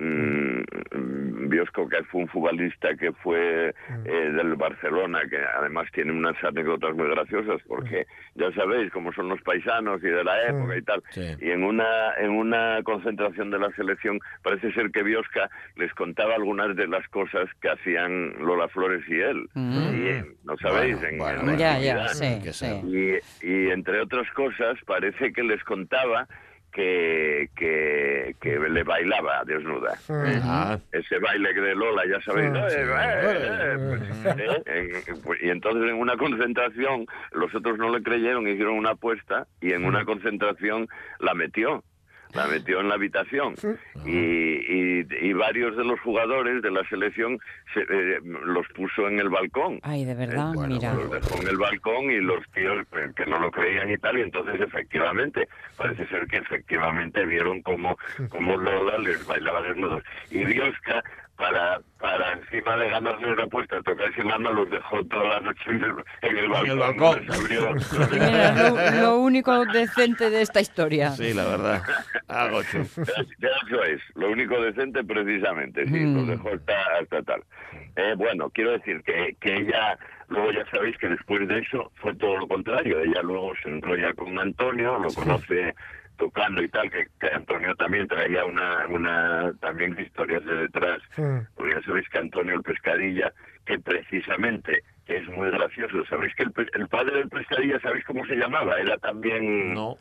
Mm, mm, Biosco, que fue un futbolista que fue eh, del Barcelona, que además tiene unas anécdotas muy graciosas, porque ya sabéis cómo son los paisanos y de la época y tal. Sí. Y en una, en una concentración de la selección parece ser que Biosca les contaba algunas de las cosas que hacían Lola Flores y él. Y, eh, ¿No sabéis? Bueno, En- bueno, en Ya, ya, sí, y entre otras cosas, parece que les contaba que, que, que le bailaba desnuda. Ah, Ese baile de Lola, ya sabéis. Eh, eh, eh, pues, eh, en- pues, y entonces en una concentración, los otros no le creyeron, hicieron una apuesta y en una concentración la metió. La metió en la habitación y, y, y varios de los jugadores de la selección se, eh, los puso en el balcón. Ay, de verdad, Eh, bueno, mira. Los dejó en el balcón y los tíos pues, que no lo creían y tal, y entonces efectivamente, parece ser que efectivamente vieron cómo, cómo Lola les bailaba desnudos. Y Biosca, para, para encima de ganarle una apuesta, tocar sin mano, los dejó toda la noche en el, en el balcón. el balcón. Les abrió- Mira, lo, lo único decente de esta historia. sí, la verdad. Ah, Gochu. Eso es, lo único decente precisamente, sí, Mm. los dejó hasta, hasta tal. Eh, bueno, quiero decir que, que ella, luego ya sabéis que después de eso fue todo lo contrario, ella luego se enrolla con Antonio, lo conoce tocando y tal, que, que Antonio también traía una, una también historias de detrás, Mm. porque ya sabéis que Antonio el Pescadilla, que precisamente es muy gracioso, sabéis que el, pe- el padre del Pescadilla, ¿sabéis cómo se llamaba? Era también... No.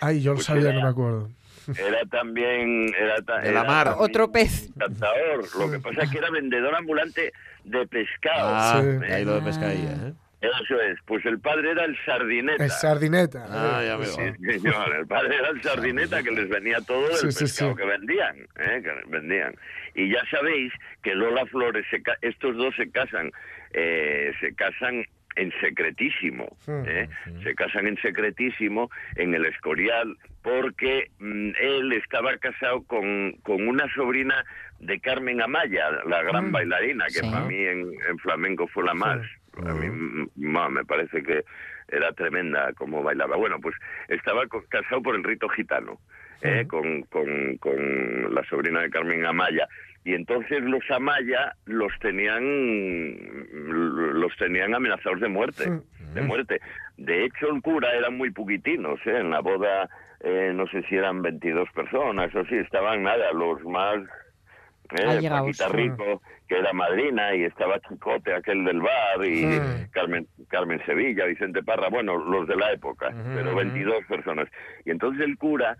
Ay, yo lo Pues sabía, era- no me acuerdo. Era también... Era ta- De la era mar. también Otro pez. Encantador. Lo que pasa es que era vendedor ambulante de pescado. Ah, Sí. ahí lo de pescadilla, ¿eh? Eso es. Pues el padre era el sardineta. Es sardineta. Ah, ya veo. Sí, señor. El padre era el sardineta que les venía todo Sí, sí, pescado sí. que vendían, ¿eh? que vendían. Y ya sabéis que Lola Flores, se ca- estos dos se casan, eh, se casan en secretísimo. ¿eh? se casan en secretísimo en el Escorial porque mm, él estaba casado con, con una sobrina de Carmen Amaya, la gran Mm. bailarina, que Sí. para mí en, en flamenco fue la más. A mí ma, me parece que era tremenda como bailaba. Bueno, pues estaba casado por el rito gitano, ¿eh? con, con, con la sobrina de Carmen Amaya. Y entonces los Amaya los tenían los tenían amenazados de muerte, de muerte. De hecho, el cura eran muy poquitinos, ¿eh? En la boda eh, no sé si eran 22 personas o sí, estaban nada, los más... Eh. Paquita Rico, que era madrina, y estaba Chicote, aquel del bar, y Mm. Carmen, Carmen Sevilla, Vicente Parra, bueno, los de la época, pero 22 personas. Y entonces el cura,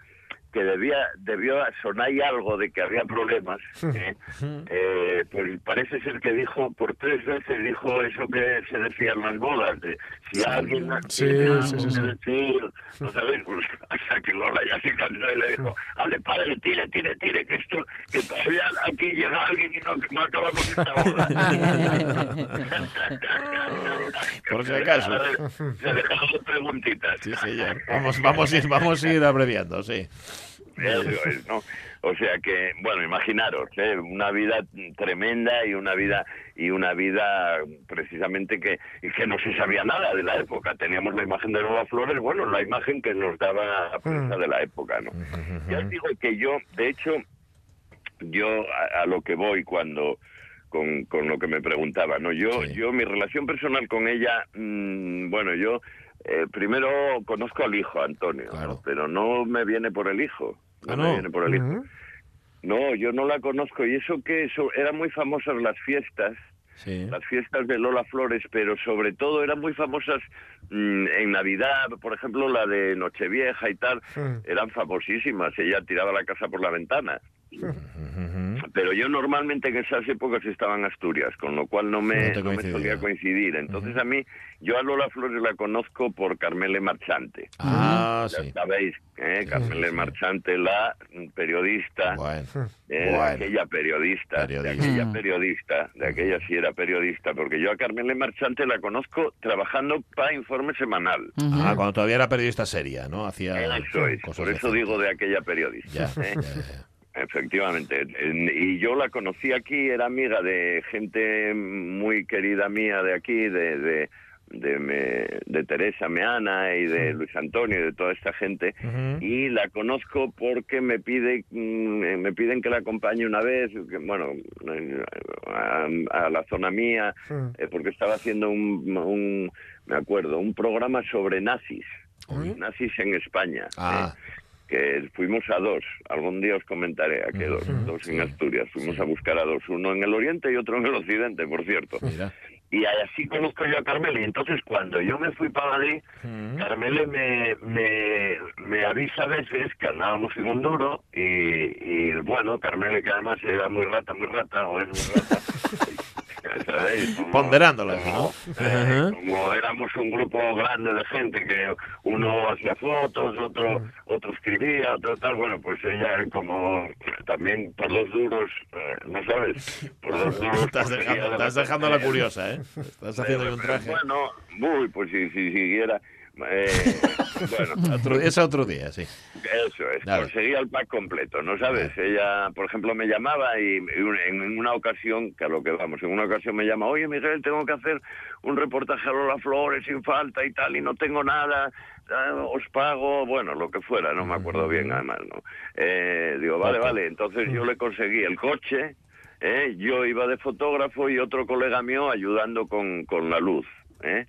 que debía debió sonar algo de que había problemas, ¿eh? Eh, pues parece ser que dijo, por tres veces dijo eso que se decía en las bodas, de si alguien Sí, tiene algo sí, sí, que sí. decir, no sabéis, pues hasta que Lola ya se cansó y le dijo, hable padre, tire, tire, tire, que esto, que todavía aquí llega alguien y no, no acabamos esta boda. Por si acaso. Se dejaron preguntitas. Sí, señor. Vamos, vamos, a ir, vamos a ir abreviando, sí. Es, ¿no? O sea que, bueno, imaginaros, ¿eh? una vida tremenda y una vida y una vida precisamente que, y que no se sabía nada de la época. Teníamos la imagen de Lola Flores, bueno, la imagen que nos daba la prensa de la época, ¿no? Ya os digo que yo, de hecho, yo a, a lo que voy cuando con, con lo que me preguntaba, ¿no? Yo, Sí. yo mi relación personal con ella, mm, bueno, yo eh, primero conozco al hijo, Antonio, ¿no? Claro. pero no me viene por el hijo. No, Ah, ¿no? viene por el hijo. Ujú. No, yo no la conozco y eso que eso eran muy famosas las fiestas, Sí. las fiestas de Lola Flores, pero sobre todo eran muy famosas mm, en Navidad, por ejemplo la de Nochevieja y tal, eran famosísimas. Ella tiraba la casa por la ventana. Pero yo normalmente en esas épocas estaba en Asturias, con lo cual no me, No me solía coincidir. Entonces a mí, yo a Lola Flores la conozco por Carmele Marchante. Ah, Ya sí. sabéis, ¿eh? Carmele Marchante, la periodista, Bueno. eh, Bueno. aquella periodista, Periodista. de aquella periodista, de aquella sí era periodista, porque yo a Carmele Marchante la conozco trabajando para Informe Semanal. Ah, cuando todavía era periodista seria, ¿no? Hacía Eso es, cosas por eso digo de aquella periodista. Ya, ¿eh? ya, ya. Efectivamente. En- Y yo la conocí aquí, era amiga de gente muy querida mía de aquí, de, de, de, me- de Teresa Meana y de Luis Antonio y de toda esta gente. Y la conozco porque me pide mm, me piden que la acompañe una vez, bueno, a, a la zona mía, eh, porque estaba haciendo un, un, me acuerdo, un programa sobre nazis. Nazis en España. Ah. ¿eh? Que fuimos a dos, algún día os comentaré a que dos, dos en Asturias, fuimos a buscar a dos, uno en el oriente y otro en el occidente, por cierto. Mira. Y así conozco yo a Carmele. Y entonces cuando yo me fui para Madrid, Carmele me, me, me avisa a veces que andábamos en un duro y, y bueno, Carmele que además era muy rata, muy rata, o es muy rata. ¿sabéis? Como- Ponderándola, como, ¿no? eh, como éramos un grupo grande de gente que uno hacía fotos, otro otro escribía, otro tal, bueno, pues ella como también por los duros, eh, ¿no sabes? Por los duros. Estás dejando, de estás repente- dejando la curiosa, ¿eh? Estás haciendo un traje. Bueno, muy, pues si, si siguiera... eh, bueno, Otro, es otro día, sí. eso es, conseguía el pack completo, ¿no sabes? Ella, por ejemplo, me llamaba y, en una ocasión, que a lo que vamos, en una ocasión me llama, oye Miguel, tengo que hacer un reportaje a Lola Flores sin falta y tal, y no tengo nada, os pago, bueno, lo que fuera, no me acuerdo bien además, ¿no? Eh, digo, vale, vale, entonces yo le conseguí el coche, ¿eh? yo iba de fotógrafo y otro colega mío ayudando con, con la luz. ¿Eh?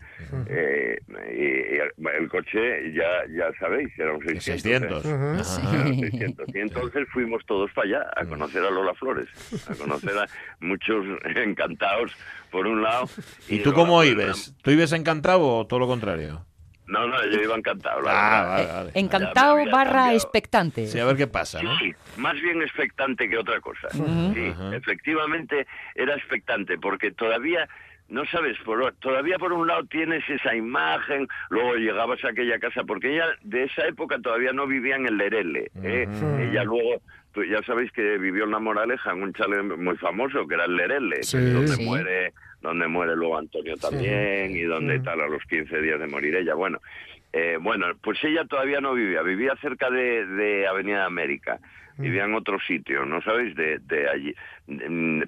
Eh, y, y el coche, ya, ya sabéis, era un 600. 600. ¿eh? Ujú. Ajá. Eran 600. Y entonces fuimos todos para allá a conocer a Lola Flores, a conocer a muchos encantados por un lado. ¿Y tú Lola cómo Flores, ibes? ¿Tú ibes encantado o todo lo contrario? No, no, yo iba encantado. la Ah, verdad. vale, vale. Encantado barra cambiado. expectante. Sí, a ver qué pasa, ¿no? Sí, más bien expectante que otra cosa. Sí, efectivamente era expectante porque todavía no sabes, por, todavía por un lado tienes esa imagen, luego llegabas a aquella casa, porque ella de esa época todavía no vivía en el Lerele. ¿eh? Ella luego, tú ya sabéis que vivió en La Moraleja, en un chalet muy famoso, que era el Lerele, Sí. donde Sí. muere donde muere luego Antonio también y donde Mm. tal a los 15 días de morir ella. Bueno, eh, bueno, pues ella todavía no vivía, vivía cerca de, de Avenida América, vivía en otro sitio, ¿no sabéis? De, de allí, de- mm,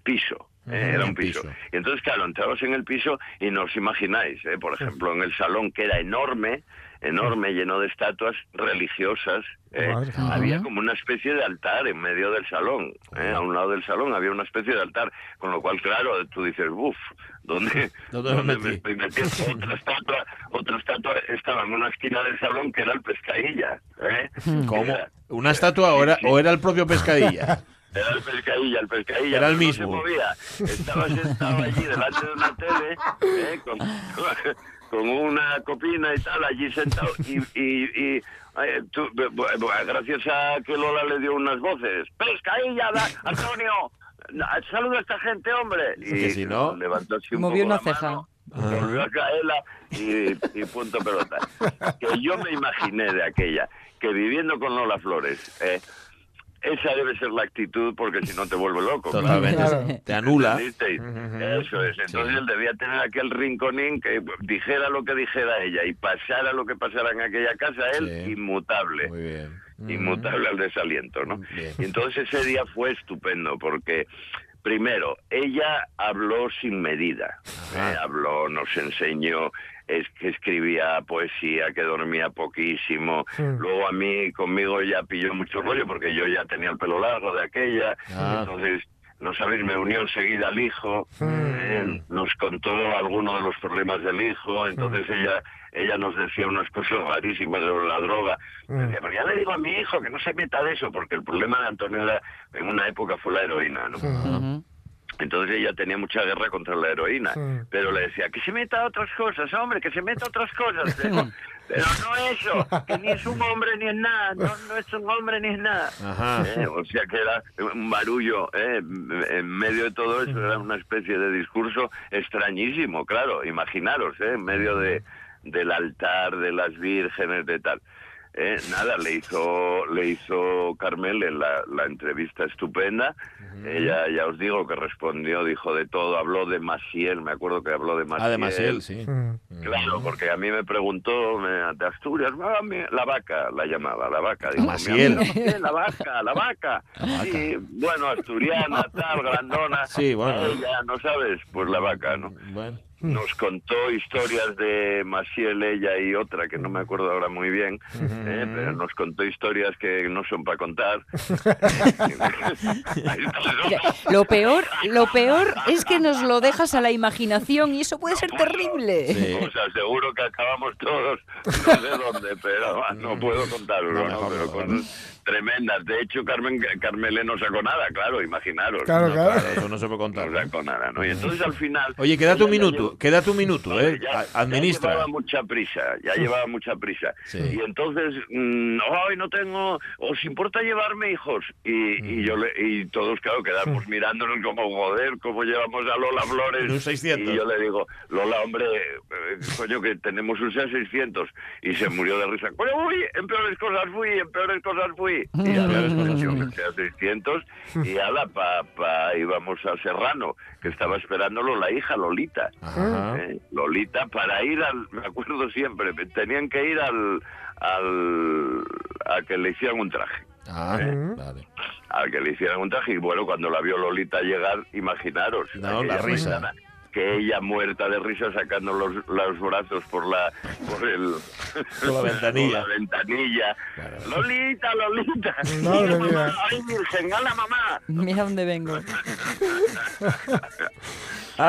era un piso. piso. Y entonces, claro, entrabas en el piso y no os imagináis, eh, por ejemplo, en el salón que era enorme, enorme, lleno de estatuas religiosas, eh, había como una especie de altar en medio del salón, eh, a un lado del salón había una especie de altar, con lo cual, claro, tú dices, uff, ¿dónde, ¿Dónde me dónde metí? me estoy metiendo? Otra estatua, otra estatua estaba en una esquina del salón que era el pescadilla, ¿eh? ¿Cómo? ¿Una estatua o era, o era el propio pescadilla? era el pescadilla, el pescadilla. Era el mismo. No se movía. Estaba sentado allí delante de una tele, ¿eh? con, con una copina y tal, allí sentado. Y, y, y eh, tú- gracias a que Lola le dio unas voces. ¡Pescadilla, Antonio! Saluda a esta gente, hombre. Y Que si no- levantó así un Movió poco una la ceja. mano, Volvió a caerla y, y punto pelota. Que yo me imaginé de aquella, que viviendo con Lola Flores, eh, esa debe ser la actitud porque si no te vuelve loco. Totalmente. Claro. Te anula. Eso es. Entonces él debía tener aquel rinconín que dijera lo que dijera ella y pasara lo que pasara en aquella casa, él Sí. inmutable. Muy bien. Inmutable al desaliento, ¿no? Bien. Y entonces ese día fue estupendo porque, primero, ella habló sin medida. Eh, habló, nos enseñó es que escribía poesía, que dormía poquísimo. Luego a mí, conmigo ya pilló mucho rollo porque yo ya tenía el pelo largo de aquella. Ah. Entonces, no sabéis, me unió enseguida al hijo. eh, nos contó algunos de los problemas del hijo. Entonces ella ella nos decía unas cosas rarísimas sobre la droga. Decía, pero ya le digo a mi hijo que no se meta de eso, porque el problema de Antonio era, en una época fue la heroína, ¿no? Entonces ella tenía mucha guerra contra la heroína, Sí. pero le decía, que se meta a otras cosas, hombre, que se meta a otras cosas. Pero, pero no eso, que ni es un hombre ni es nada, no, no es un hombre ni es nada. Ajá. Eh, o sea que era un barullo, eh, en medio de todo eso era una especie de discurso extrañísimo, claro, imaginaros, eh, en medio de, del altar, de las vírgenes, de tal. Eh, nada, le hizo, le hizo Carmel en la, la entrevista estupenda. Ella, ya os digo, que respondió, dijo de todo, habló de Maciel, me acuerdo que habló de Maciel. Ah, de Maciel, sí. Mm. Claro, porque a mí me preguntó me- de Asturias, "Ah, la vaca, la llamaba, la vaca. Digo, Maciel. "Mi amigo Maciel, la vaca, la vaca. Y bueno, asturiana, tal, grandona. Sí, bueno. Ella, ¿no sabes? Pues la vaca, ¿no? Bueno. Nos contó historias de Maciel, ella y otra, que no me acuerdo ahora muy bien, ¿eh? pero nos contó historias que no son para contar. Mira, Lo peor, lo peor es que nos lo dejas a la imaginación y eso puede ser terrible. Sí. Aseguro que acabamos todos, no sé dónde, pero ah, no puedo contarlo, No, ¿no? mejor, pero mejor. cosas tremendas. De hecho, Carmen Carmele no sacó nada, claro, imaginaros. Claro, No, claro. eso no se puede contar. No sacó nada, ¿no? Y entonces al final... Oye, quédate un ya minuto, quédate un minuto, ¿eh? ya, A- ya Administra. llevaba mucha prisa, ya llevaba mucha prisa. Sí. Y entonces, mm, ay, no tengo, ¿os importa llevarme hijos? Y, Mm. y yo le, y todos, claro, quedamos mirándonos como, joder, cómo llevamos a Lola Flores. En un 600. Y yo le digo, Lola, hombre, eh, coño, que tenemos un SEA 600. Y se murió de risa. Coño, uy, en peores cosas fui, en peores cosas fui. Y a SEA 600 y ala, pa, pa, íbamos a Serrano, que estaba esperándolo la hija Lolita. ¿eh? Lolita para ir al, me acuerdo siempre, tenían que ir al, al a que le hicieran un traje, Ah, ¿Eh? vale. a que le hicieran un traje y bueno, cuando la vio Lolita llegar, imaginaros, No, la risa. mañana, que ella muerta de risa sacando los, los brazos por la por el Por la ventanilla. por la ventanilla. Claro. Lolita, Lolita. Madre Mira, mamá. Ay, virgen, a la mamá. Mira dónde vengo.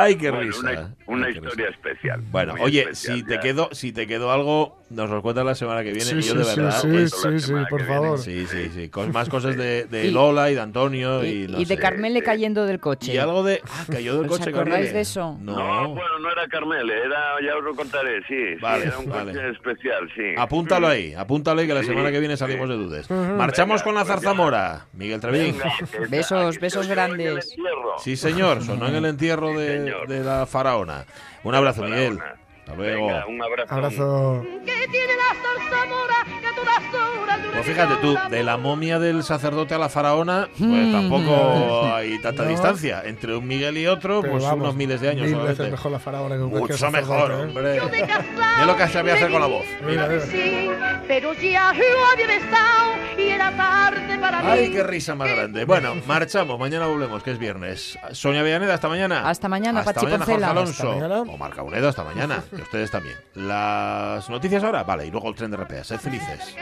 Ay, qué Bueno, risa. una, una Ay, qué historia risa. especial. Bueno, oye, especial, si te ya. quedó, si te quedó algo, nos lo cuentas la semana que viene. Sí, y yo de sí, sí, verdad. sí, por viene. favor. sí, sí, sí. Con más cosas de, de Y- Lola y de Antonio y, Y, no y de sé. Carmele cayendo del coche. Y algo de. Ah, cayó del ¿Os coche. acordáis Carmele. de eso? No. No, bueno, no era Carmele, era, ya os lo contaré, sí, sí, Vale, era un vale. coche especial, sí. Apúntalo ahí, apúntalo ahí que la semana que viene salimos de dudas. Marchamos Venga, con la pues zarzamora, Miguel está- Besos, besos grandes. Sí, señor, sonó en el entierro Sí, de, la faraona. Un abrazo, Miguel. Hasta luego. Venga, un abrazo. Abrazo. Pues fíjate tú, de la momia del sacerdote a la faraona, pues Mm. tampoco hay tanta No. distancia. Entre un Miguel y otro, Pero pues vamos, unos miles de años Mil veces mejor la faraona que Mucho mejor, ¿eh? hombre. Mira lo que sabía hacer con la voz. Mira, mira. Sí, pero ya lo había besado y era tarde para mí. Ay, qué risa más grande. Bueno, marchamos. Mañana volvemos, que es viernes. Sonia Villaneda, hasta mañana. Hasta mañana, Hasta Pachi mañana, Jorge. Alonso. Hasta mañana. O Marca Unedo, hasta mañana. Ustedes también. Las noticias ahora, vale. Y luego el tren de RPA. Sed felices.